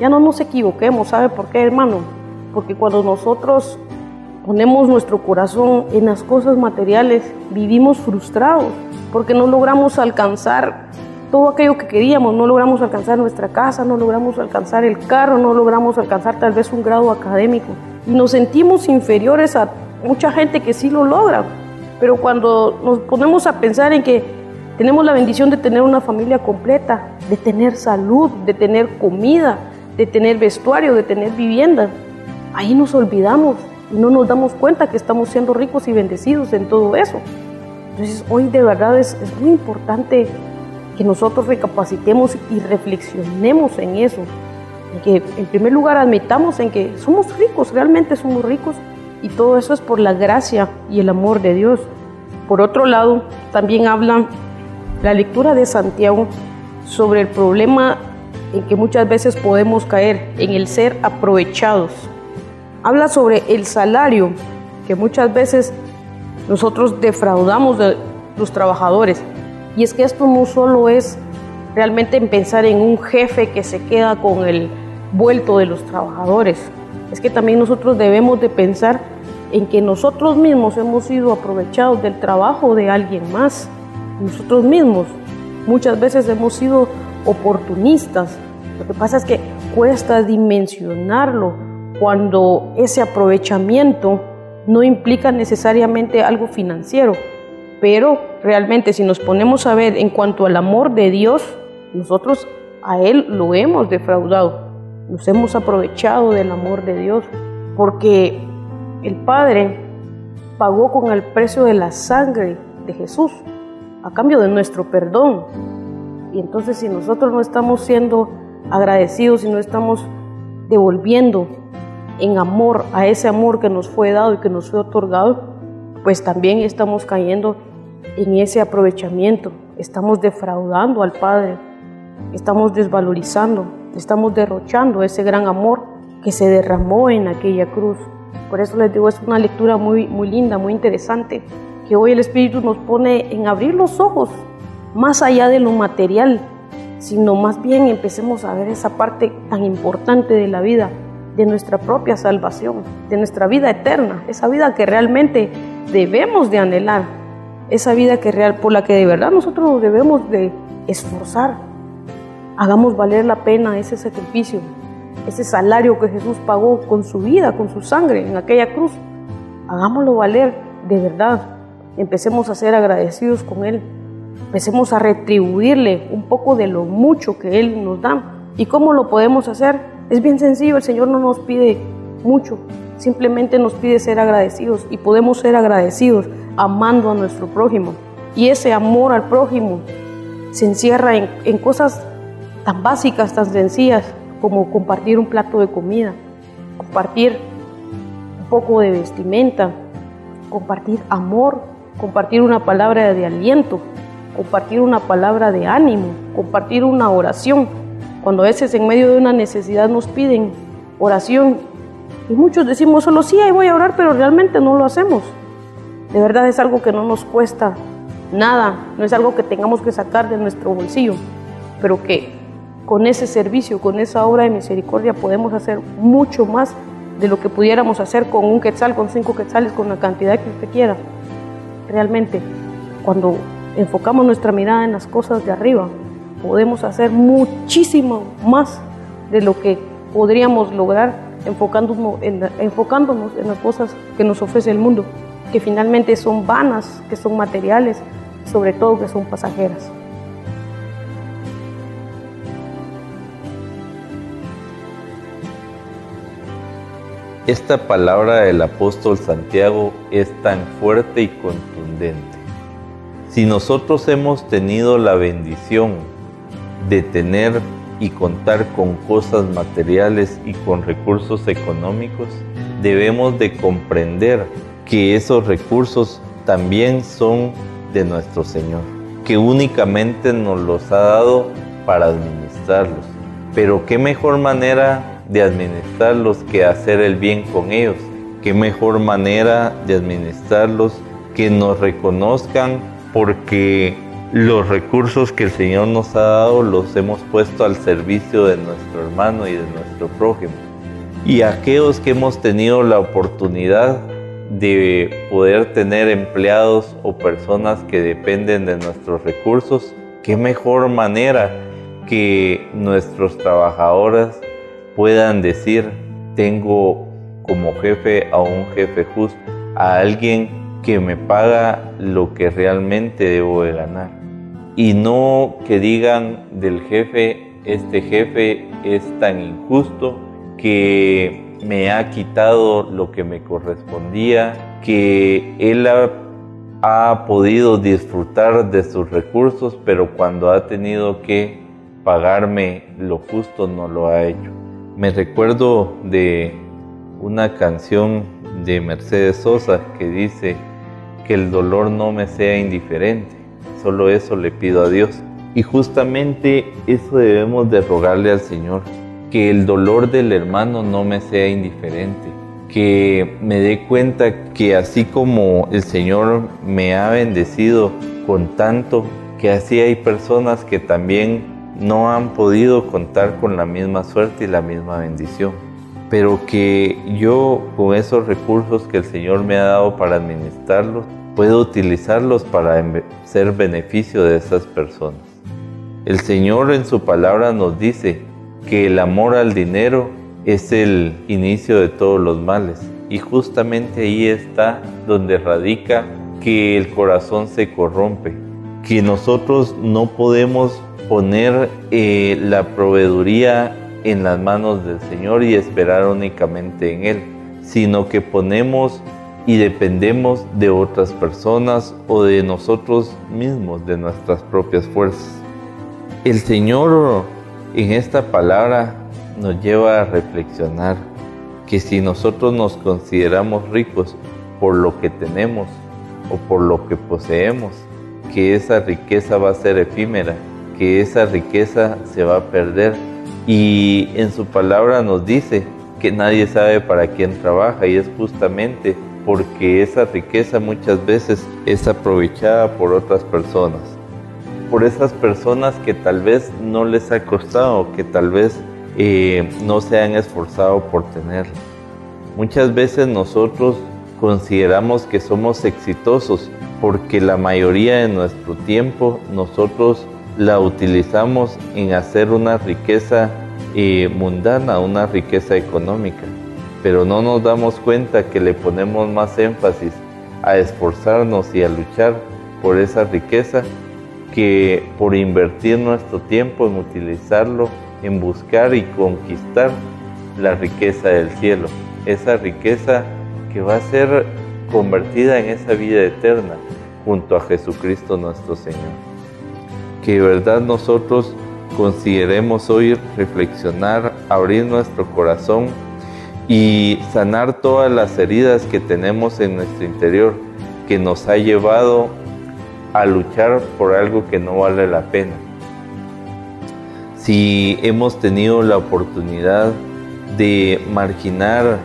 Ya no nos equivoquemos, ¿sabe por qué, hermano? Porque cuando nosotros ponemos nuestro corazón en las cosas materiales, vivimos frustrados porque no logramos alcanzar todo aquello que queríamos, no logramos alcanzar nuestra casa, no logramos alcanzar el carro, no logramos alcanzar tal vez un grado académico y nos sentimos inferiores a mucha gente que sí lo logra. Pero cuando nos ponemos a pensar en que tenemos la bendición de tener una familia completa, de tener salud, de tener comida, de tener vestuario, de tener vivienda, ahí nos olvidamos y no nos damos cuenta que estamos siendo ricos y bendecidos en todo eso. Entonces hoy de verdad es, es muy importante que nosotros recapacitemos y reflexionemos en eso. En que en primer lugar admitamos en que somos ricos, realmente somos ricos Y todo eso es por la gracia y el amor de Dios. Por otro lado, también habla la lectura de Santiago sobre el problema en que muchas veces podemos caer, en el ser aprovechados. Habla sobre el salario, que muchas veces nosotros defraudamos de los trabajadores. Y es que esto no solo es realmente en pensar en un jefe que se queda con el vuelto de los trabajadores, es que también nosotros debemos de pensar en que nosotros mismos hemos sido aprovechados del trabajo de alguien más. Nosotros mismos muchas veces hemos sido oportunistas. Lo que pasa es que cuesta dimensionarlo cuando ese aprovechamiento no implica necesariamente algo financiero. Pero realmente si nos ponemos a ver en cuanto al amor de Dios, nosotros a Él lo hemos defraudado. Nos hemos aprovechado del amor de Dios porque el Padre pagó con el precio de la sangre de Jesús a cambio de nuestro perdón. Y entonces si nosotros no estamos siendo agradecidos y no estamos devolviendo en amor a ese amor que nos fue dado y que nos fue otorgado, pues también estamos cayendo en ese aprovechamiento, estamos defraudando al Padre, estamos desvalorizando, estamos derrochando ese gran amor que se derramó en aquella cruz. Por eso les digo, es una lectura muy, muy linda, muy interesante, que hoy el Espíritu nos pone en abrir los ojos más allá de lo material, sino más bien empecemos a ver esa parte tan importante de la vida, de nuestra propia salvación, de nuestra vida eterna, esa vida que realmente debemos de anhelar, esa vida que real por la que de verdad nosotros debemos de esforzar. Hagamos valer la pena ese sacrificio, ese salario que Jesús pagó con su vida, con su sangre en aquella cruz. Hagámoslo valer de verdad. Empecemos a ser agradecidos con Él. Empecemos a retribuirle un poco de lo mucho que Él nos da. ¿Y cómo lo podemos hacer? Es bien sencillo, el Señor no nos pide mucho, simplemente nos pide ser agradecidos y podemos ser agradecidos amando a nuestro prójimo. Y ese amor al prójimo se encierra en, cosas tan básicas, tan sencillas como compartir un plato de comida, compartir un poco de vestimenta, compartir amor, compartir una palabra de aliento, compartir una palabra de ánimo, compartir una oración. Cuando a veces en medio de una necesidad nos piden oración y muchos decimos solo sí, ahí voy a orar, pero realmente no lo hacemos. De verdad es algo que no nos cuesta nada, no es algo que tengamos que sacar de nuestro bolsillo, pero que con ese servicio, con esa obra de misericordia, podemos hacer mucho más de lo que pudiéramos hacer con un quetzal, con cinco quetzales, con la cantidad que usted quiera. Realmente, cuando enfocamos nuestra mirada en las cosas de arriba, podemos hacer muchísimo más de lo que podríamos lograr enfocándonos en, enfocándonos en las cosas que nos ofrece el mundo, que finalmente son vanas, que son materiales, sobre todo que son pasajeras. Esta palabra del apóstol Santiago es tan fuerte y contundente. Si nosotros hemos tenido la bendición de tener y contar con cosas materiales y con recursos económicos, debemos de comprender que esos recursos también son de nuestro Señor, que únicamente nos los ha dado para administrarlos. Pero qué mejor manera de administrarlos que hacer el bien con ellos. Qué mejor manera de administrarlos que nos reconozcan porque los recursos que el Señor nos ha dado los hemos puesto al servicio de nuestro hermano y de nuestro prójimo. Y aquellos que hemos tenido la oportunidad de poder tener empleados o personas que dependen de nuestros recursos, qué mejor manera que nuestros trabajadores puedan decir, tengo como jefe a un jefe justo, a alguien que me paga lo que realmente debo de ganar. Y no que digan del jefe, este jefe es tan injusto que me ha quitado lo que me correspondía, que él ha, ha podido disfrutar de sus recursos, pero cuando ha tenido que pagarme lo justo no lo ha hecho. Me recuerdo de una canción de Mercedes Sosa que dice que el dolor no me sea indiferente. Solo eso le pido a Dios. Y justamente eso debemos de rogarle al Señor, que el dolor del hermano no me sea indiferente, que me dé cuenta que así como el Señor me ha bendecido con tanto, que así hay personas que también no han podido contar con la misma suerte y la misma bendición, pero que yo con esos recursos que el Señor me ha dado para administrarlos, puedo utilizarlos para ser beneficio de esas personas. El Señor en su palabra nos dice que el amor al dinero es el inicio de todos los males y justamente ahí está donde radica que el corazón se corrompe, que nosotros no podemos poner eh, la proveeduría en las manos del Señor y esperar únicamente en Él, sino que ponemos y dependemos de otras personas o de nosotros mismos, de nuestras propias fuerzas. El Señor en esta palabra nos lleva a reflexionar que si nosotros nos consideramos ricos por lo que tenemos o por lo que poseemos, que esa riqueza va a ser efímera, que esa riqueza se va a perder. Y en su palabra nos dice que nadie sabe para quién trabaja y es justamente porque esa riqueza muchas veces es aprovechada por otras personas por esas personas que tal vez no les ha costado, que tal vez eh, no se han esforzado por tenerla. Muchas veces nosotros consideramos que somos exitosos porque la mayoría de nuestro tiempo nosotros la utilizamos en hacer una riqueza eh, mundana, una riqueza económica, pero no nos damos cuenta que le ponemos más énfasis a esforzarnos y a luchar por esa riqueza que por invertir nuestro tiempo en utilizarlo, en buscar y conquistar la riqueza del cielo, esa riqueza que va a ser convertida en esa vida eterna junto a Jesucristo nuestro Señor. Que de verdad nosotros consideremos hoy reflexionar, abrir nuestro corazón y sanar todas las heridas que tenemos en nuestro interior, que nos ha llevado a luchar por algo que no vale la pena. Si hemos tenido la oportunidad de marginar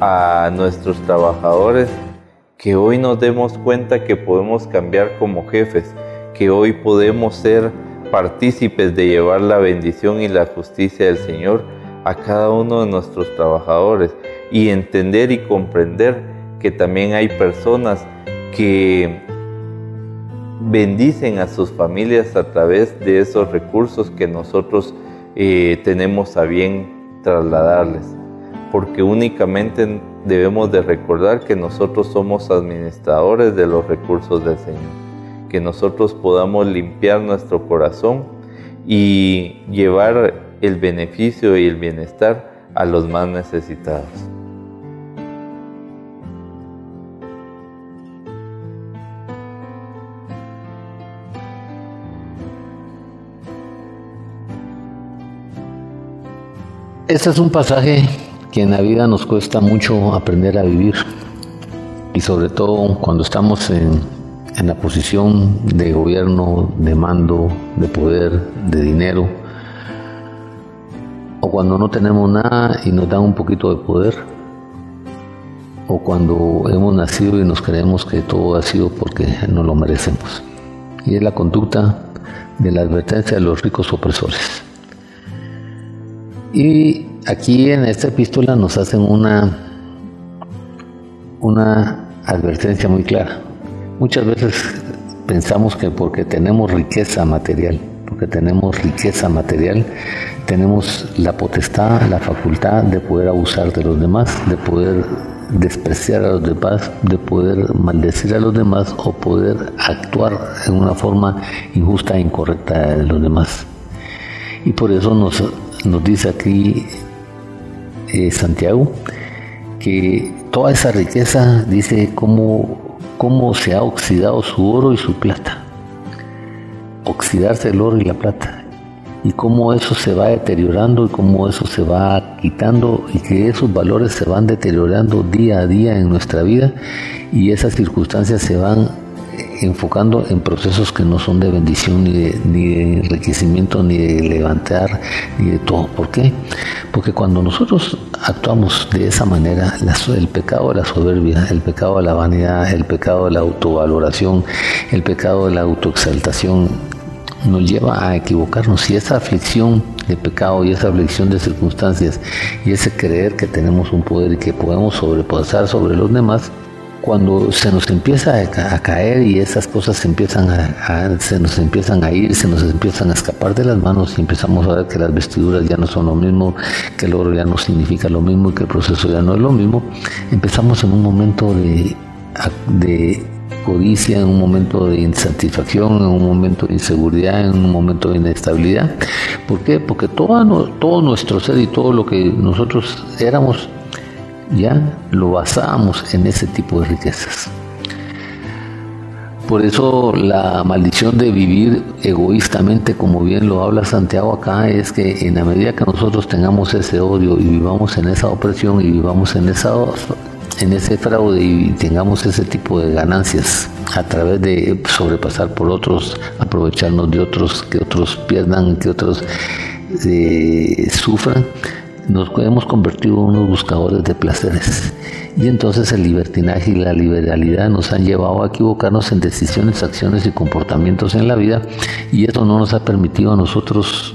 a nuestros trabajadores, que hoy nos demos cuenta que podemos cambiar como jefes, que hoy podemos ser partícipes de llevar la bendición y la justicia del Señor a cada uno de nuestros trabajadores y entender y comprender que también hay personas que bendicen a sus familias a través de esos recursos que nosotros eh, tenemos a bien trasladarles. Porque únicamente debemos de recordar que nosotros somos administradores de los recursos del Señor. Que nosotros podamos limpiar nuestro corazón y llevar el beneficio y el bienestar a los más necesitados. Este es un pasaje que en la vida nos cuesta mucho aprender a vivir y sobre todo cuando estamos en, la posición de gobierno, de mando, de poder, de dinero, o cuando no tenemos nada y nos dan un poquito de poder, o cuando hemos nacido y nos creemos que todo ha sido porque no lo merecemos. Y es la conducta de la advertencia de los ricos opresores. Y aquí en esta epístola nos hacen una, una advertencia muy clara. Muchas veces pensamos que porque tenemos riqueza material, porque tenemos riqueza material, tenemos la potestad, la facultad de poder abusar de los demás, de poder despreciar a los demás, de poder maldecir a los demás o poder actuar en una forma injusta e incorrecta de los demás. Y por eso nos nos dice aquí eh, Santiago que toda esa riqueza dice cómo, cómo se ha oxidado su oro y su plata. Oxidarse el oro y la plata. y cómo eso se va deteriorando y cómo eso se va quitando y que esos valores se van deteriorando día a día en nuestra vida y esas circunstancias se van enfocando en procesos que no son de bendición, ni de, ni de enriquecimiento, ni de levantar, ni de todo. ¿Por qué? Porque cuando nosotros actuamos de esa manera, el pecado de la soberbia, el pecado de la vanidad, el pecado de la autovaloración, el pecado de la autoexaltación, nos lleva a equivocarnos y esa aflicción de pecado y esa aflicción de circunstancias y ese creer que tenemos un poder y que podemos sobrepasar sobre los demás, cuando se nos empieza a, caer y esas cosas se empiezan a, se nos empiezan a ir, se nos empiezan a escapar de las manos y empezamos a ver que las vestiduras ya no son lo mismo, que el oro ya no significa lo mismo y que el proceso ya no es lo mismo, empezamos en un momento de, codicia, en un momento de insatisfacción, en un momento de inseguridad, en un momento de inestabilidad. ¿Por qué? Porque todo nuestro ser y todo lo que nosotros éramos ya lo basábamos en ese tipo de riquezas. Por eso la maldición de vivir egoístamente, como bien lo habla Santiago acá, es que en la medida que nosotros tengamos ese odio y vivamos en esa opresión y vivamos en, esa, en ese fraude y tengamos ese tipo de ganancias a través de sobrepasar por otros, aprovecharnos de otros, que otros pierdan, que otros eh, sufran, nos hemos convertido en unos buscadores de placeres. Y entonces el libertinaje y la liberalidad nos han llevado a equivocarnos en decisiones, acciones y comportamientos en la vida y eso no nos ha permitido a nosotros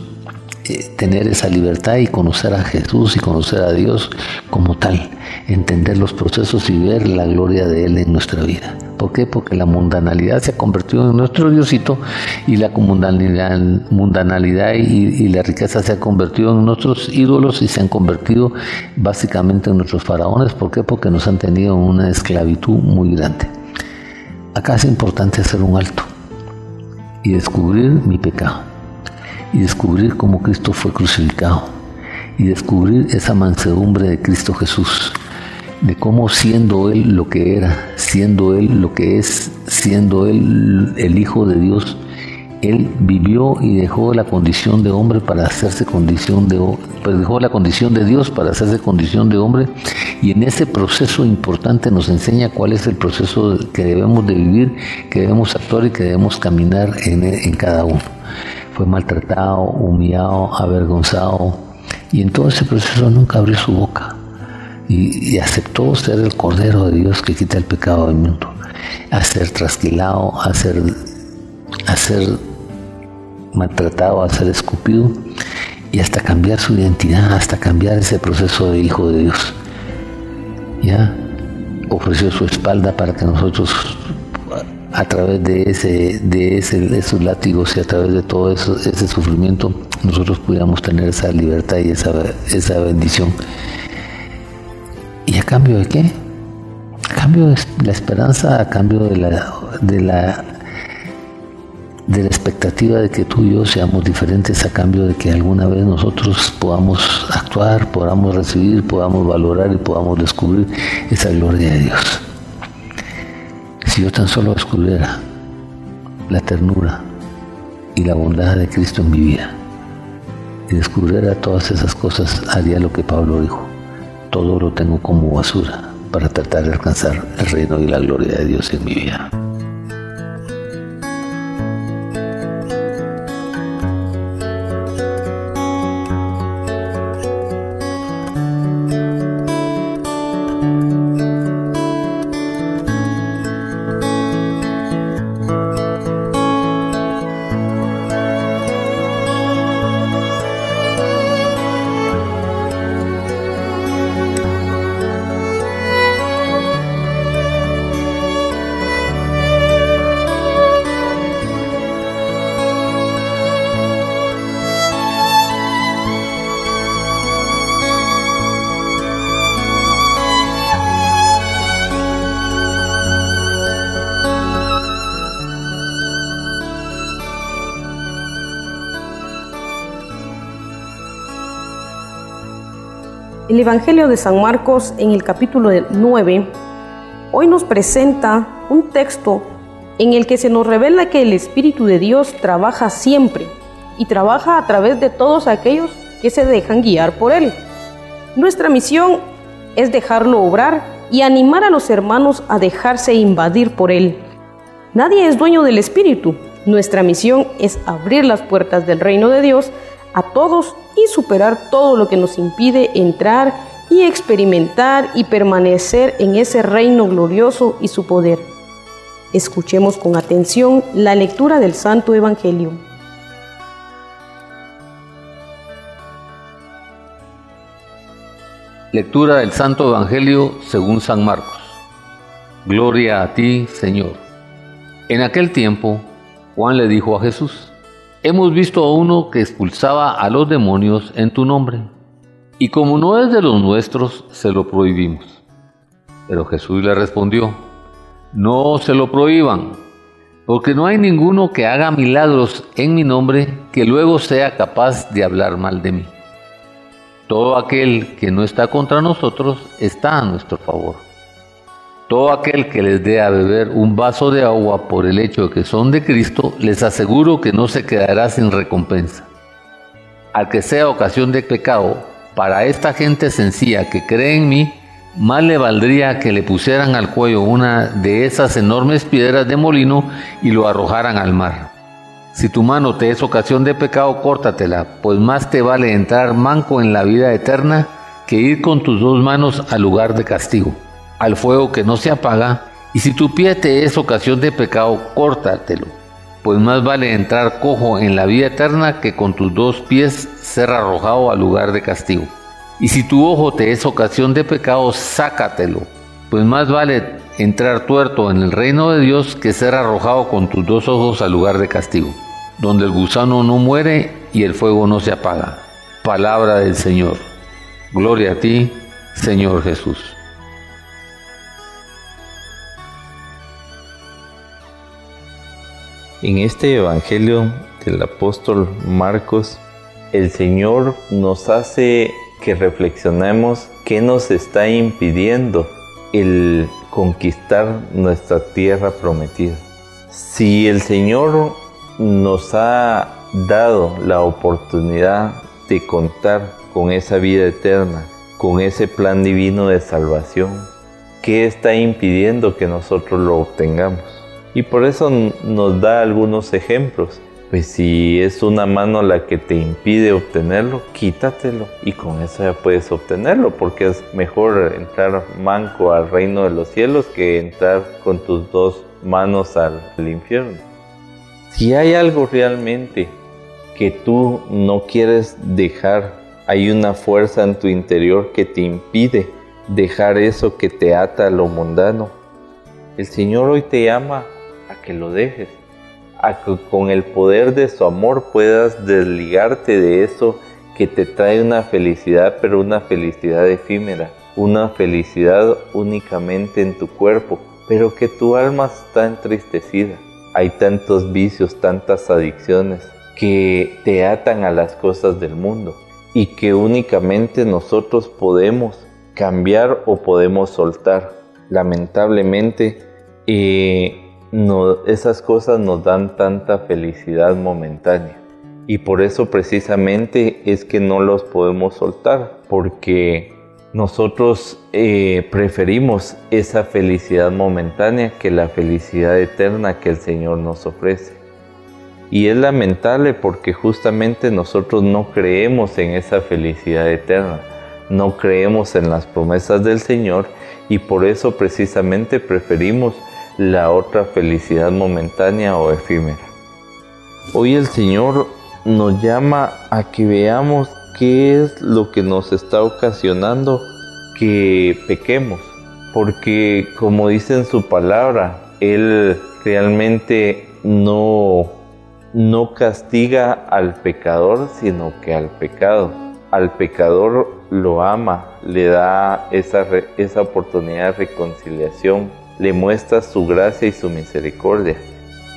tener esa libertad y conocer a Jesús y conocer a Dios como tal, entender los procesos y ver la gloria de Él en nuestra vida. ¿Por qué? Porque la mundanalidad se ha convertido en nuestro Diosito y la mundanalidad, mundanalidad y, la riqueza se ha convertido en nuestros ídolos y se han convertido básicamente en nuestros faraones. ¿Por qué? Porque nos han tenido en una esclavitud muy grande. Acá es importante hacer un alto y descubrir mi pecado y descubrir cómo Cristo fue crucificado y descubrir esa mansedumbre de Cristo Jesús de cómo siendo Él lo que era, siendo Él lo que es, siendo Él el Hijo de Dios, Él vivió y dejó la condición de hombre para hacerse condición de pues la condición de Dios para hacerse condición de hombre y en ese proceso importante nos enseña cuál es el proceso que debemos de vivir, que debemos actuar y que debemos caminar en, en cada uno. Fue maltratado, humillado, avergonzado y en todo ese proceso nunca abrió su boca y, aceptó ser el Cordero de Dios que quita el pecado del mundo, a ser trasquilado, a ser, a ser maltratado, a ser escupido y hasta cambiar su identidad, hasta cambiar ese proceso de hijo de Dios. Ya ofreció su espalda para que nosotros a través de ese, de ese, esos látigos y a través de todo ese sufrimiento, nosotros pudiéramos tener esa libertad y esa, esa bendición ¿Y a cambio de qué? A cambio de la esperanza, a cambio de la, de la, de la expectativa de que tú y yo seamos diferentes, a cambio de que alguna vez nosotros podamos actuar, podamos recibir, podamos valorar y podamos descubrir esa gloria de Dios. Si yo tan solo descubriera la ternura y la bondad de Cristo en mi vida y descubriera todas esas cosas, haría lo que Pablo dijo todo lo tengo como basura para tratar de alcanzar el reino y la gloria de Dios en mi vida. El Evangelio de San Marcos en el capítulo 9 hoy nos presenta un texto en el que se nos revela que el Espíritu de Dios trabaja siempre y trabaja a través de todos aquellos que se dejan guiar por Él. Nuestra misión es dejarlo obrar y animar a los hermanos a dejarse invadir por Él. Nadie es dueño del Espíritu. Nuestra misión es abrir las puertas del reino de Dios a todos y superar todo lo que nos impide entrar y experimentar y permanecer en ese reino glorioso y su poder. Escuchemos con atención la lectura del Santo Evangelio. Lectura del Santo Evangelio según San Marcos. Gloria a ti, Señor. En aquel tiempo, Juan le dijo a Jesús, Hemos visto a uno que expulsaba a los demonios en tu nombre, y como no es de los nuestros, se lo prohibimos. Pero Jesús le respondió, No se lo prohíban, porque no hay ninguno que haga milagros en mi nombre que luego sea capaz de hablar mal de mí. Todo aquel que no está contra nosotros está a nuestro favor. Todo aquel que les dé a beber un vaso de agua por el hecho de que son de Cristo, les aseguro que no se quedará sin recompensa. Al que sea ocasión de pecado, para esta gente sencilla que cree en mí, más le valdría que le pusieran al cuello una de esas enormes piedras de molino y lo arrojaran al mar. Si tu mano te es ocasión de pecado, córtatela, pues más te vale entrar manco en la vida eterna que ir con tus dos manos al lugar de castigo, al fuego que no se apaga. Y si tu pie te es ocasión de pecado, córtatelo, pues más vale entrar cojo en la vida eterna que con tus dos pies ser arrojado al lugar de castigo. Y si tu ojo te es ocasión de pecado, sácatelo, pues más vale entrar tuerto en el reino de Dios que ser arrojado con tus dos ojos al lugar de castigo donde el gusano no muere y el fuego no se apaga. Palabra del Señor. Gloria a ti, Señor Jesús. En este Evangelio del apóstol Marcos, el Señor nos hace que reflexionemos qué nos está impidiendo el conquistar nuestra tierra prometida. Si el Señor nos ha dado la oportunidad de contar con esa vida eterna, con ese plan divino de salvación. ¿Qué está impidiendo que nosotros lo obtengamos? Y por eso nos da algunos ejemplos. Pues si es una mano la que te impide obtenerlo, quítatelo y con eso ya puedes obtenerlo, porque es mejor entrar manco al reino de los cielos que entrar con tus dos manos al infierno. Si hay algo realmente que tú no quieres dejar, hay una fuerza en tu interior que te impide dejar eso que te ata a lo mundano. El Señor hoy te llama que lo dejes, a que con el poder de su amor puedas desligarte de eso que te trae una felicidad, pero una felicidad efímera, una felicidad únicamente en tu cuerpo, pero que tu alma está entristecida hay tantos vicios, tantas adicciones que te atan a las cosas del mundo y que únicamente nosotros podemos cambiar o podemos soltar. Lamentablemente, eh, esas cosas nos dan tanta felicidad momentánea y por eso precisamente es que no los podemos soltar porque nosotros eh, preferimos esa felicidad momentánea que la felicidad eterna que el Señor nos ofrece. Y es lamentable porque justamente nosotros no creemos en esa felicidad eterna, no creemos en las promesas del Señor y por eso precisamente preferimos la otra felicidad momentánea o efímera. Hoy el Señor nos llama a que veamos qué es lo que nos está ocasionando que pequemos. Porque como dice en su palabra, Él realmente no, no castiga al pecador, sino que al pecado. Al pecador lo ama, le da esa, esa oportunidad de reconciliación, le muestra su gracia y su misericordia.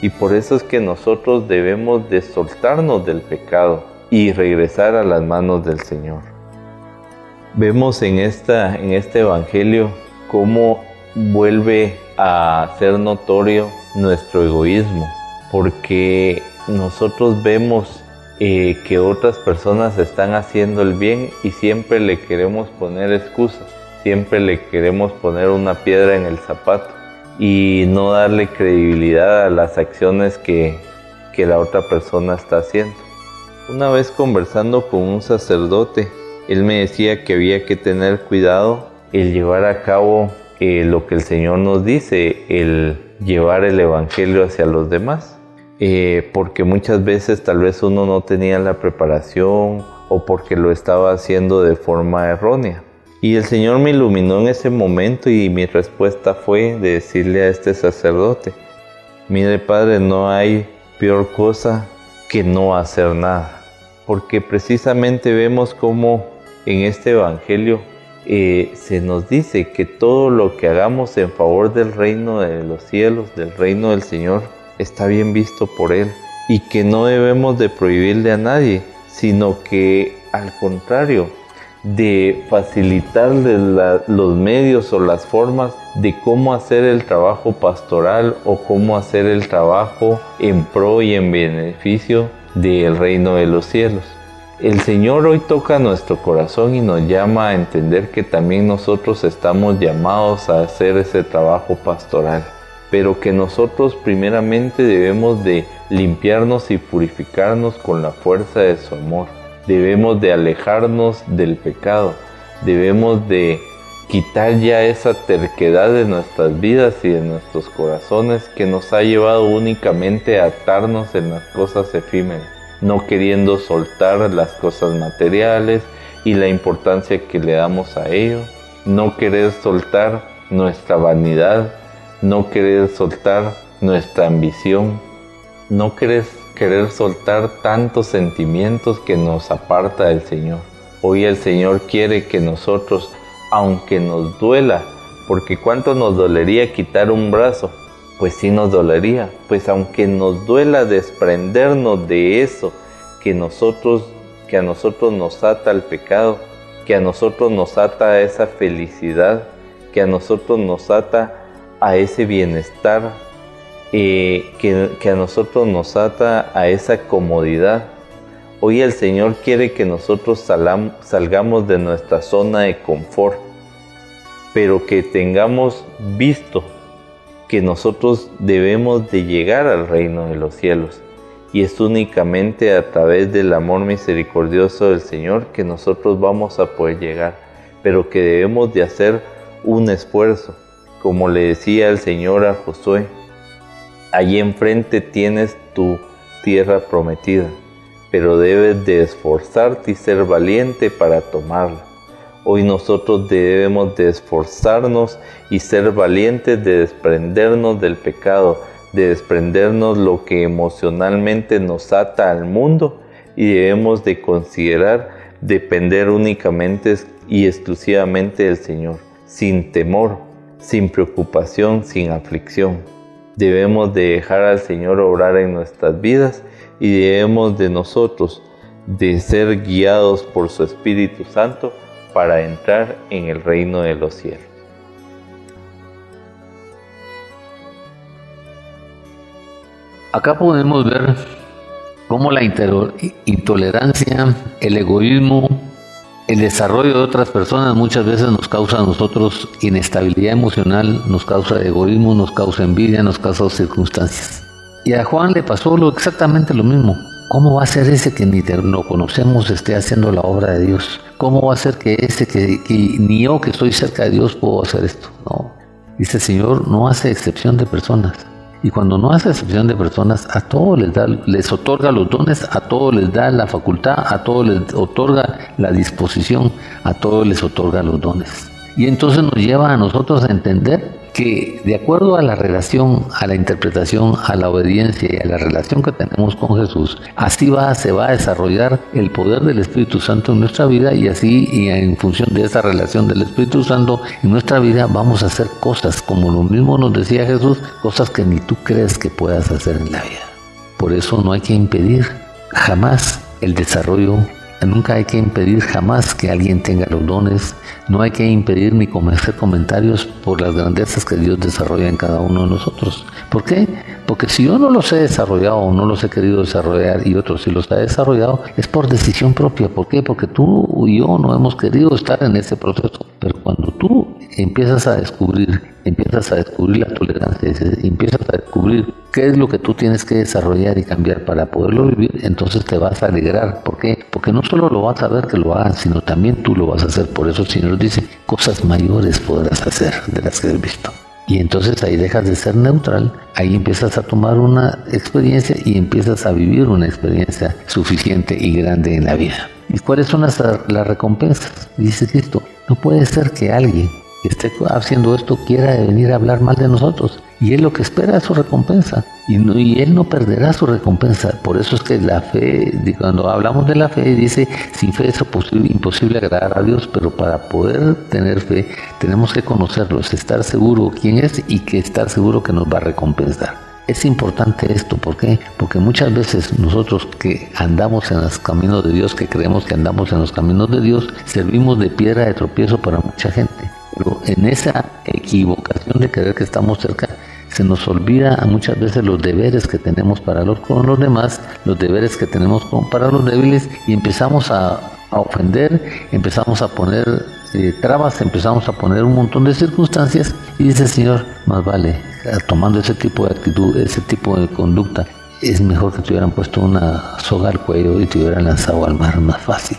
Y por eso es que nosotros debemos de soltarnos del pecado y regresar a las manos del Señor. Vemos en, esta, en este Evangelio cómo vuelve a ser notorio nuestro egoísmo, porque nosotros vemos eh, que otras personas están haciendo el bien y siempre le queremos poner excusas, siempre le queremos poner una piedra en el zapato y no darle credibilidad a las acciones que, que la otra persona está haciendo. Una vez conversando con un sacerdote, él me decía que había que tener cuidado el llevar a cabo eh, lo que el Señor nos dice, el llevar el Evangelio hacia los demás. Eh, porque muchas veces tal vez uno no tenía la preparación o porque lo estaba haciendo de forma errónea. Y el Señor me iluminó en ese momento y mi respuesta fue de decirle a este sacerdote, mire Padre, no hay peor cosa que no hacer nada. Porque precisamente vemos cómo en este Evangelio eh, se nos dice que todo lo que hagamos en favor del reino de los cielos, del reino del Señor, está bien visto por Él y que no debemos de prohibirle a nadie, sino que al contrario, de facilitarle los medios o las formas de cómo hacer el trabajo pastoral o cómo hacer el trabajo en pro y en beneficio del reino de los cielos. El Señor hoy toca nuestro corazón y nos llama a entender que también nosotros estamos llamados a hacer ese trabajo pastoral, pero que nosotros primeramente debemos de limpiarnos y purificarnos con la fuerza de su amor. Debemos de alejarnos del pecado, debemos de quitar ya esa terquedad de nuestras vidas y de nuestros corazones que nos ha llevado únicamente a atarnos en las cosas efímeras no queriendo soltar las cosas materiales y la importancia que le damos a ello, no querer soltar nuestra vanidad, no querer soltar nuestra ambición, no querer, querer soltar tantos sentimientos que nos aparta del Señor. Hoy el Señor quiere que nosotros, aunque nos duela, porque cuánto nos dolería quitar un brazo, pues sí nos dolería, pues aunque nos duela desprendernos de eso que nosotros que a nosotros nos ata al pecado, que a nosotros nos ata esa felicidad, que a nosotros nos ata a ese bienestar, que, que a nosotros nos ata a esa comodidad. Hoy el Señor quiere que nosotros salgamos de nuestra zona de confort, pero que tengamos visto que nosotros debemos de llegar al reino de los cielos. Y es únicamente a través del amor misericordioso del Señor que nosotros vamos a poder llegar, pero que debemos de hacer un esfuerzo. Como le decía el Señor a Josué, allí enfrente tienes tu tierra prometida, pero debes de esforzarte y ser valiente para tomarla. Hoy nosotros debemos de esforzarnos y ser valientes de desprendernos del pecado, de desprendernos lo que emocionalmente nos ata al mundo y debemos de considerar depender únicamente y exclusivamente del Señor, sin temor, sin preocupación, sin aflicción. Debemos de dejar al Señor obrar en nuestras vidas y debemos de nosotros de ser guiados por su Espíritu Santo para entrar en el reino de los cielos. Acá podemos ver cómo la intolerancia, el egoísmo, el desarrollo de otras personas muchas veces nos causa a nosotros inestabilidad emocional, nos causa egoísmo, nos causa envidia, nos causa circunstancias. Y a Juan le pasó lo, exactamente lo mismo. ¿Cómo va a ser ese que ni lo conocemos esté haciendo la obra de Dios? ¿Cómo va a ser que ese que, que ni yo que estoy cerca de Dios puedo hacer esto? No. Dice el Señor, no hace excepción de personas. Y cuando no hace excepción de personas, a todos les, da, les otorga los dones, a todos les da la facultad, a todos les otorga la disposición, a todos les otorga los dones. Y entonces nos lleva a nosotros a entender que de acuerdo a la relación, a la interpretación, a la obediencia y a la relación que tenemos con Jesús, así va, se va a desarrollar el poder del Espíritu Santo en nuestra vida y así y en función de esa relación del Espíritu Santo en nuestra vida vamos a hacer cosas como lo mismo nos decía Jesús, cosas que ni tú crees que puedas hacer en la vida. Por eso no hay que impedir jamás el desarrollo Nunca hay que impedir jamás que alguien tenga los dones. No hay que impedir ni hacer comentarios por las grandezas que Dios desarrolla en cada uno de nosotros. ¿Por qué? Porque si yo no los he desarrollado o no los he querido desarrollar y otros sí los ha desarrollado, es por decisión propia. ¿Por qué? Porque tú y yo no hemos querido estar en ese proceso. Pero cuando tú empiezas a descubrir, empiezas a descubrir la tolerancia, empiezas a descubrir qué es lo que tú tienes que desarrollar y cambiar para poderlo vivir, entonces te vas a alegrar. ¿Por qué? Porque no solo lo vas a ver que lo hagan, sino también tú lo vas a hacer. Por eso el Señor dice, cosas mayores podrás hacer de las que has visto. Y entonces ahí dejas de ser neutral, ahí empiezas a tomar una experiencia y empiezas a vivir una experiencia suficiente y grande en la vida. ¿Y cuáles son las, las recompensas? Dice Cristo, no puede ser que alguien que esté haciendo esto quiera venir a hablar mal de nosotros. Y él lo que espera es su recompensa. Y, él no perderá su recompensa. Por eso es que la fe, cuando hablamos de la fe, dice, sin fe es imposible agradar a Dios, pero para poder tener fe tenemos que conocerlo, estar seguro quién es y que estar seguro que nos va a recompensar. Es importante esto, ¿por qué? Porque muchas veces nosotros que andamos en los caminos de Dios, que creemos que andamos en los caminos de Dios, servimos de piedra de tropiezo para mucha gente. Pero en esa equivocación de creer que estamos cerca, se nos olvida muchas veces los deberes que tenemos para los, con los demás, los deberes que tenemos con, para los débiles y empezamos a, ofender, empezamos a poner eh, trabas, empezamos a poner un montón de circunstancias y dice el Señor, más vale, tomando ese tipo de actitud, ese tipo de conducta, es mejor que te hubieran puesto una soga al cuello y te hubieran lanzado al mar más fácil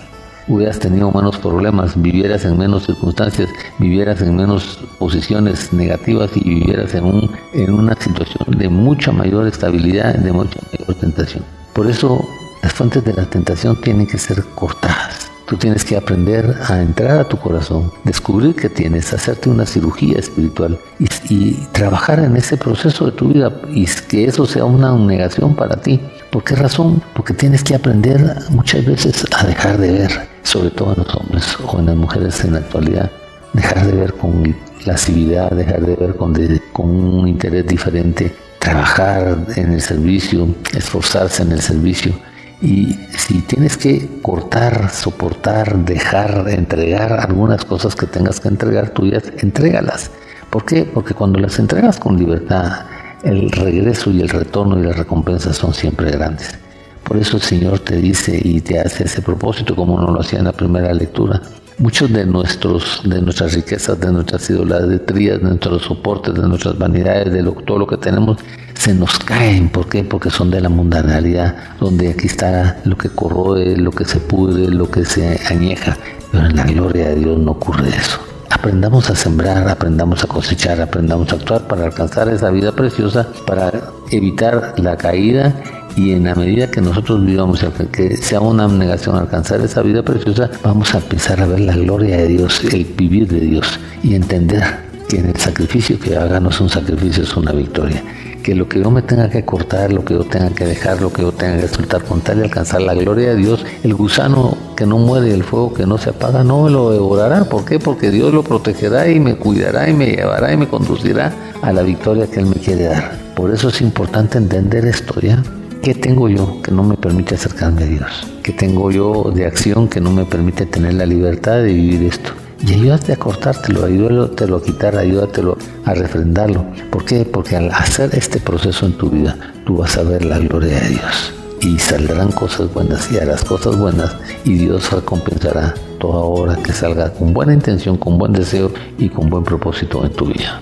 hubieras tenido menos problemas, vivieras en menos circunstancias, vivieras en menos posiciones negativas y vivieras en, un, en una situación de mucha mayor estabilidad, de mucha mayor tentación. Por eso las fuentes de la tentación tienen que ser cortadas. Tú tienes que aprender a entrar a tu corazón, descubrir que tienes, hacerte una cirugía espiritual y, trabajar en ese proceso de tu vida y que eso sea una negación para ti. ¿Por qué razón? Porque tienes que aprender muchas veces a dejar de ver, sobre todo en los hombres o en las mujeres en la actualidad, dejar de ver con lascividad, dejar de ver con, con un interés diferente, trabajar en el servicio, esforzarse en el servicio y si tienes que cortar, soportar, dejar, entregar algunas cosas que tengas que entregar tuyas, entrégalas. ¿Por qué? Porque cuando las entregas con libertad, el regreso y el retorno y las recompensas son siempre grandes. Por eso el Señor te dice y te hace ese propósito como no lo hacía en la primera lectura. Muchos de, nuestros, de nuestras riquezas, de nuestras idolatrías, de nuestros soportes, de nuestras vanidades, de todo lo que tenemos, se nos caen. ¿Por qué? Porque son de la mundanalidad, donde aquí está lo que corroe, lo que se pudre, lo que se añeja. Pero en la gloria de Dios no ocurre eso. Aprendamos a sembrar, aprendamos a cosechar, aprendamos a actuar para alcanzar esa vida preciosa, para evitar la caída y en la medida que nosotros vivamos, que sea una negación alcanzar esa vida preciosa, vamos a empezar a ver la gloria de Dios, el vivir de Dios y entender que en el sacrificio que haga no es un sacrificio, es una victoria. Que lo que yo me tenga que cortar, lo que yo tenga que dejar, lo que yo tenga que soltar con tal de alcanzar la gloria de Dios, el gusano que no muere, el fuego que no se apaga, no me lo devorará. ¿Por qué? Porque Dios lo protegerá y me cuidará y me llevará y me conducirá a la victoria que Él me quiere dar. Por eso es importante entender esto, ¿ya? ¿Qué tengo yo que no me permite acercarme a Dios? ¿Qué tengo yo de acción que no me permite tener la libertad de vivir esto? Y ayúdate a cortártelo, ayúdate a quitar, ayúdatelo a refrendarlo. ¿Por qué? Porque al hacer este proceso en tu vida, tú vas a ver la gloria de Dios. Y saldrán cosas buenas y harás cosas buenas y Dios recompensará toda obra que salga con buena intención, con buen deseo y con buen propósito en tu vida.